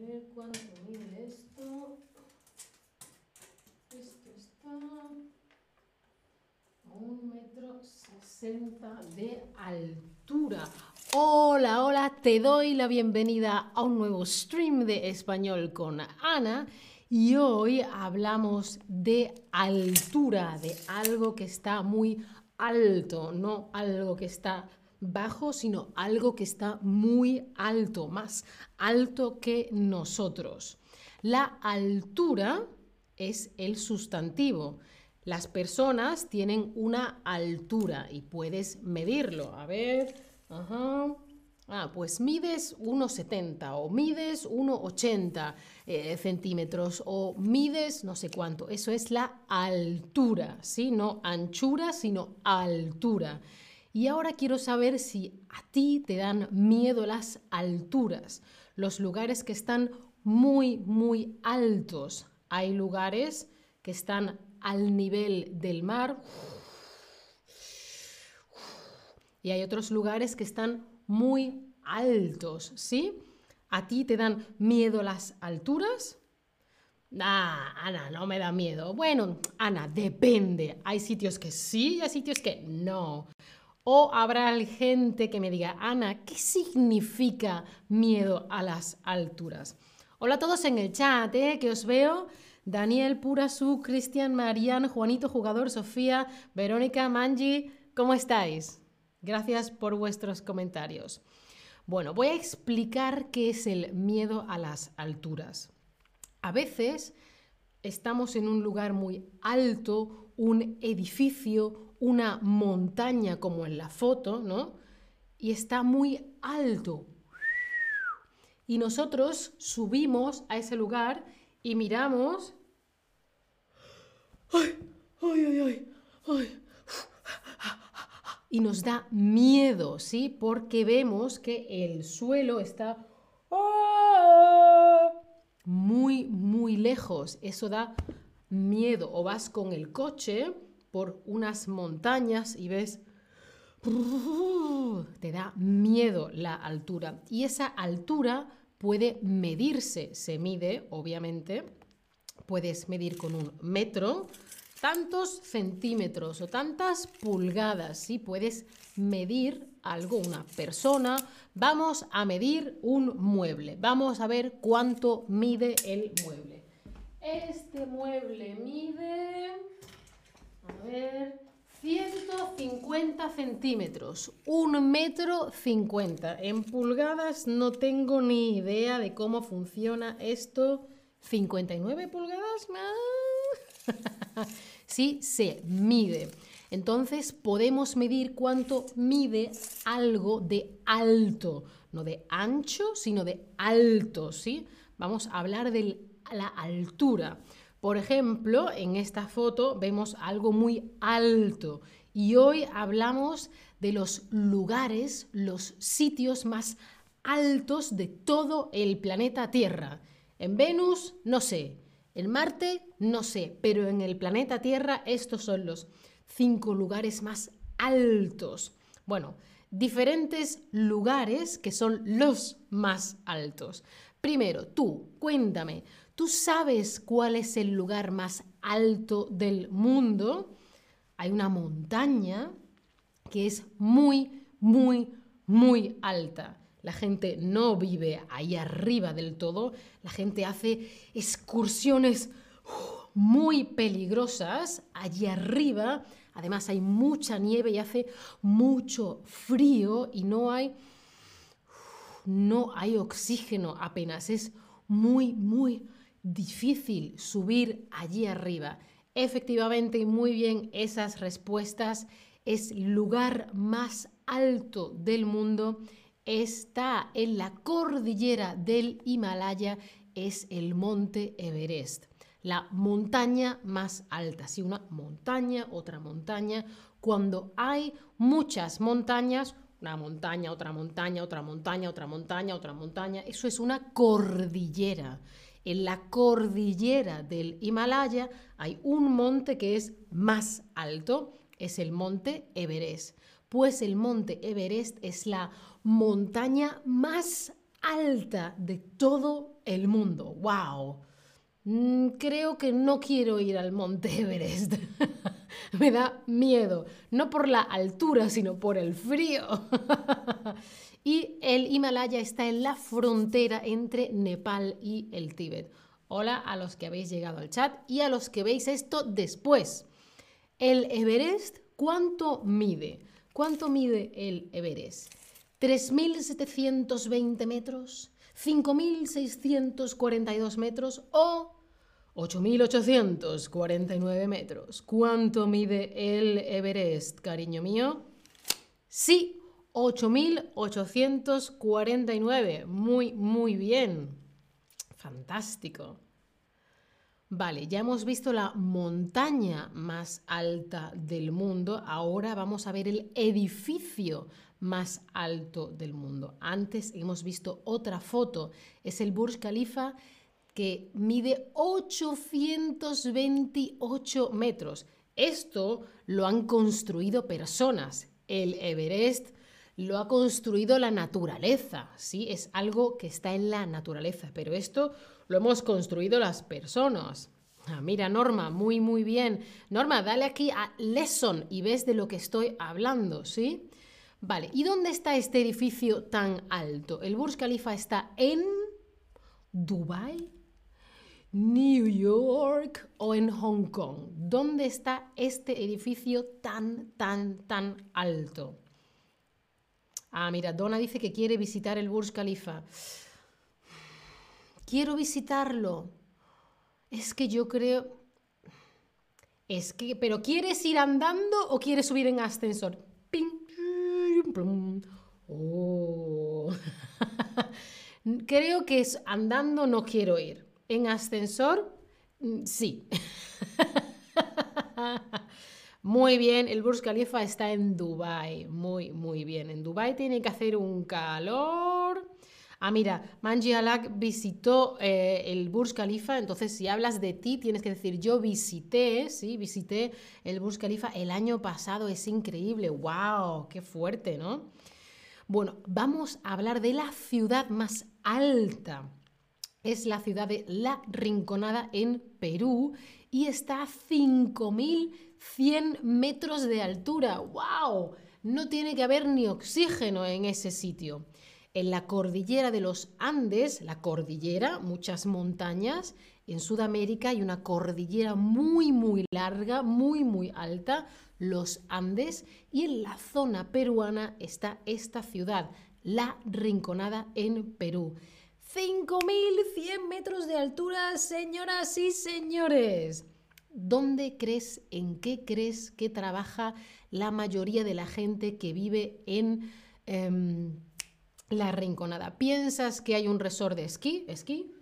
Ver cuánto mide esto. Esto está a un metro sesenta de altura. Hola, hola, te doy la bienvenida a un nuevo stream de español con Ana. Y hoy hablamos de altura, de algo que está muy alto, no algo que está bajo, sino algo que está muy alto, más alto que nosotros. La altura es el sustantivo. Las personas tienen una altura y puedes medirlo. A ver. Ah, pues mides 1,70 o mides 1,80 eh, centímetros o mides no sé cuánto. Eso es la altura, ¿sí? No anchura, sino altura. Y ahora quiero saber si a ti te dan miedo las alturas, los lugares que están muy, muy altos. Hay lugares que están al nivel del mar y hay otros lugares que están muy altos, ¿sí? ¿A ti te dan miedo las alturas? Ah, Ana, no me da miedo. Bueno, Ana, depende. Hay sitios que sí y hay sitios que no. O habrá gente que me diga, Ana, ¿qué significa miedo a las alturas? Hola a todos en el chat, ¿eh? que os veo. Daniel, Purasu, Cristian, Marian, Juanito, Jugador, Sofía, Verónica, Manji, ¿cómo estáis? Gracias por vuestros comentarios. Bueno, voy a explicar qué es el miedo a las alturas. A veces estamos en un lugar muy alto, un edificio, una montaña como en la foto, ¿no? Y está muy alto. Y nosotros subimos a ese lugar y miramos. ¡Ay! ¡Ay, ay, ay! Y nos da miedo, ¿sí? Porque vemos que el suelo está. Muy, muy lejos. Eso da miedo. O vas con el coche por unas montañas y ves, te da miedo la altura. Y esa altura puede medirse, se mide, obviamente, puedes medir con un metro, tantos centímetros o tantas pulgadas, ¿sí? Puedes medir algo, una persona. Vamos a medir un mueble. Vamos a ver cuánto mide el mueble. Este mueble mide a ver, 150 centímetros, un metro 50. En pulgadas no tengo ni idea de cómo funciona esto. ¿59 pulgadas? sí, se mide. Entonces podemos medir cuánto mide algo de alto, no de ancho, sino de alto, ¿sí? Vamos a hablar de la altura. Por ejemplo, en esta foto vemos algo muy alto y hoy hablamos de los lugares, los sitios más altos de todo el planeta Tierra. En Venus, no sé. En Marte, no sé. Pero en el planeta Tierra, estos son los cinco lugares más altos. Bueno, diferentes lugares que son los más altos. Primero, tú, cuéntame, ¿Tú sabes cuál es el lugar más alto del mundo? Hay una montaña que es muy, muy, muy alta. La gente no vive ahí arriba del todo. La gente hace excursiones uh, muy peligrosas allí arriba. Además hay mucha nieve y hace mucho frío y no hay no hay oxígeno apenas. Es muy muy difícil subir allí arriba. Efectivamente, muy bien, esas respuestas es lugar más alto del mundo. Está en la cordillera del Himalaya, es el monte Everest. La montaña más alta, sí, una montaña, otra montaña. Cuando hay muchas montañas, una montaña, otra montaña, otra montaña, otra montaña, otra montaña, eso es una cordillera. En la cordillera del Himalaya hay un monte que es más alto, es el monte Everest. Pues el monte Everest es la montaña más alta de todo el mundo. ¡Wow! Mm, creo que no quiero ir al Monte Everest. Me da miedo, no por la altura, sino por el frío. y el Himalaya está en la frontera entre Nepal y el Tíbet. Hola a los que habéis llegado al chat y a los que veis esto después. El Everest, ¿cuánto mide? ¿Cuánto mide el Everest? ¿3.720 metros? ¿5.642 metros o 8.849 metros? ¿Cuánto mide el Everest, cariño mío? Sí, 8.849. Muy, muy bien. Fantástico. Vale, ya hemos visto la montaña más alta del mundo, ahora vamos a ver el edificio más alto del mundo. Antes hemos visto otra foto, es el Burj Khalifa que mide 828 metros. Esto lo han construido personas. El Everest lo ha construido la naturaleza, ¿sí? Es algo que está en la naturaleza, pero esto lo hemos construido las personas. Ah, mira, Norma, muy, muy bien. Norma, dale aquí a lesson y ves de lo que estoy hablando, ¿sí? Vale, ¿y dónde está este edificio tan alto? El Burj Khalifa está en Dubai, New York o en Hong Kong. ¿Dónde está este edificio tan, tan, tan alto? Ah, mira, Donna dice que quiere visitar el Burj Khalifa quiero visitarlo. Es que yo creo... Es que, pero ¿quieres ir andando o quieres subir en ascensor? Oh. creo que es andando no quiero ir. En ascensor, mm, sí. Muy bien, el Burj Khalifa está en Dubai. Muy, muy bien. En Dubai tiene que hacer un calor. Ah, mira, Manji Alak visitó eh, el Burj Khalifa, entonces si hablas de ti tienes que decir yo visité, sí, visité el Burj Khalifa el año pasado, es increíble, wow, qué fuerte, ¿no? Bueno, vamos a hablar de la ciudad más alta. Es la ciudad de La Rinconada en Perú y está a 5.100 metros de altura. ¡Wow! No tiene que haber ni oxígeno en ese sitio. En la cordillera de los Andes, la cordillera, muchas montañas, en Sudamérica hay una cordillera muy, muy larga, muy, muy alta, los Andes, y en la zona peruana está esta ciudad, La Rinconada en Perú. 5.100 metros de altura, señoras y señores. ¿Dónde crees, en qué crees que trabaja la mayoría de la gente que vive en... Em, la Rinconada. ¿Piensas que hay un resort de esquí? ¿Esquí?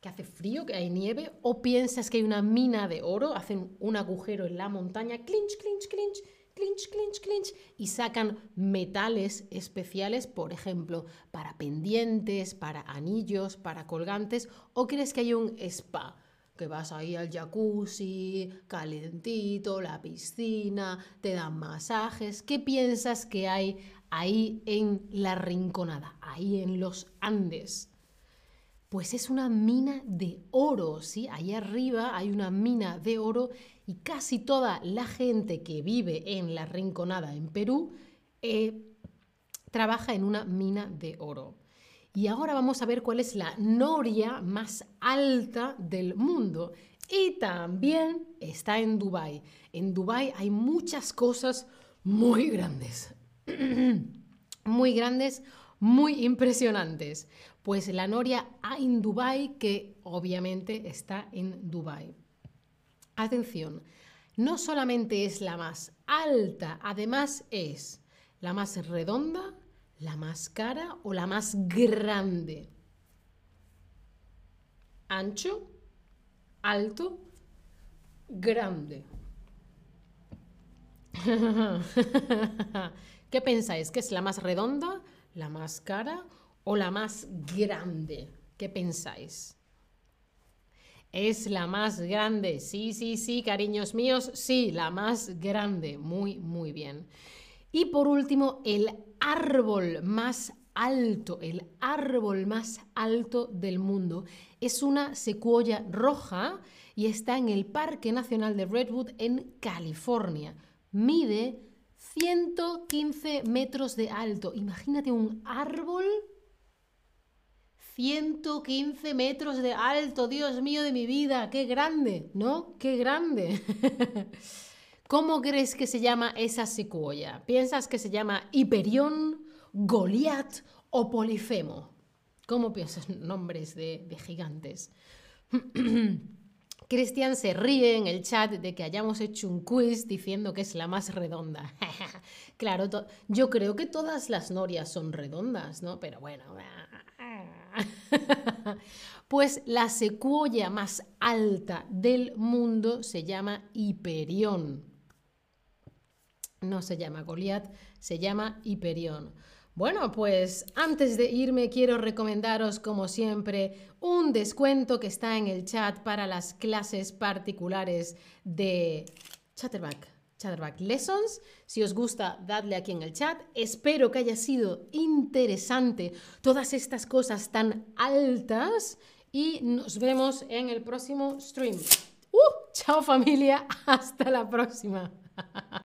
¿Que hace frío? ¿Que hay nieve? ¿O piensas que hay una mina de oro? Hacen un agujero en la montaña, clinch, clinch, clinch, clinch, clinch, clinch, y sacan metales especiales, por ejemplo, para pendientes, para anillos, para colgantes. ¿O crees que hay un spa? que vas ahí al jacuzzi, calentito, la piscina, te dan masajes. ¿Qué piensas que hay ahí en la rinconada, ahí en los Andes? Pues es una mina de oro, ¿sí? Ahí arriba hay una mina de oro y casi toda la gente que vive en la rinconada en Perú eh, trabaja en una mina de oro. Y ahora vamos a ver cuál es la noria más alta del mundo. Y también está en Dubái. En Dubái hay muchas cosas muy grandes. muy grandes, muy impresionantes. Pues la noria en Dubái, que obviamente está en Dubái. Atención, no solamente es la más alta, además es la más redonda, ¿La más cara o la más grande? Ancho, alto, grande. ¿Qué pensáis? ¿Que es la más redonda, la más cara o la más grande? ¿Qué pensáis? Es la más grande. Sí, sí, sí, cariños míos, sí, la más grande. Muy, muy bien. Y por último, el árbol más alto, el árbol más alto del mundo. Es una secuoya roja y está en el Parque Nacional de Redwood en California. Mide 115 metros de alto. Imagínate un árbol 115 metros de alto, Dios mío de mi vida, qué grande, ¿no? Qué grande. ¿Cómo crees que se llama esa secuoya? ¿Piensas que se llama Hiperión, Goliat o Polifemo? ¿Cómo piensas nombres de, de gigantes? Cristian se ríe en el chat de que hayamos hecho un quiz diciendo que es la más redonda. claro, yo creo que todas las norias son redondas, ¿no? Pero bueno. pues la secuoya más alta del mundo se llama Hiperión. No se llama Goliat, se llama Hiperión. Bueno, pues antes de irme quiero recomendaros, como siempre, un descuento que está en el chat para las clases particulares de Chatterback. Chatterback Lessons. Si os gusta, dadle aquí en el chat. Espero que haya sido interesante todas estas cosas tan altas y nos vemos en el próximo stream. ¡Uh! Chao familia, hasta la próxima.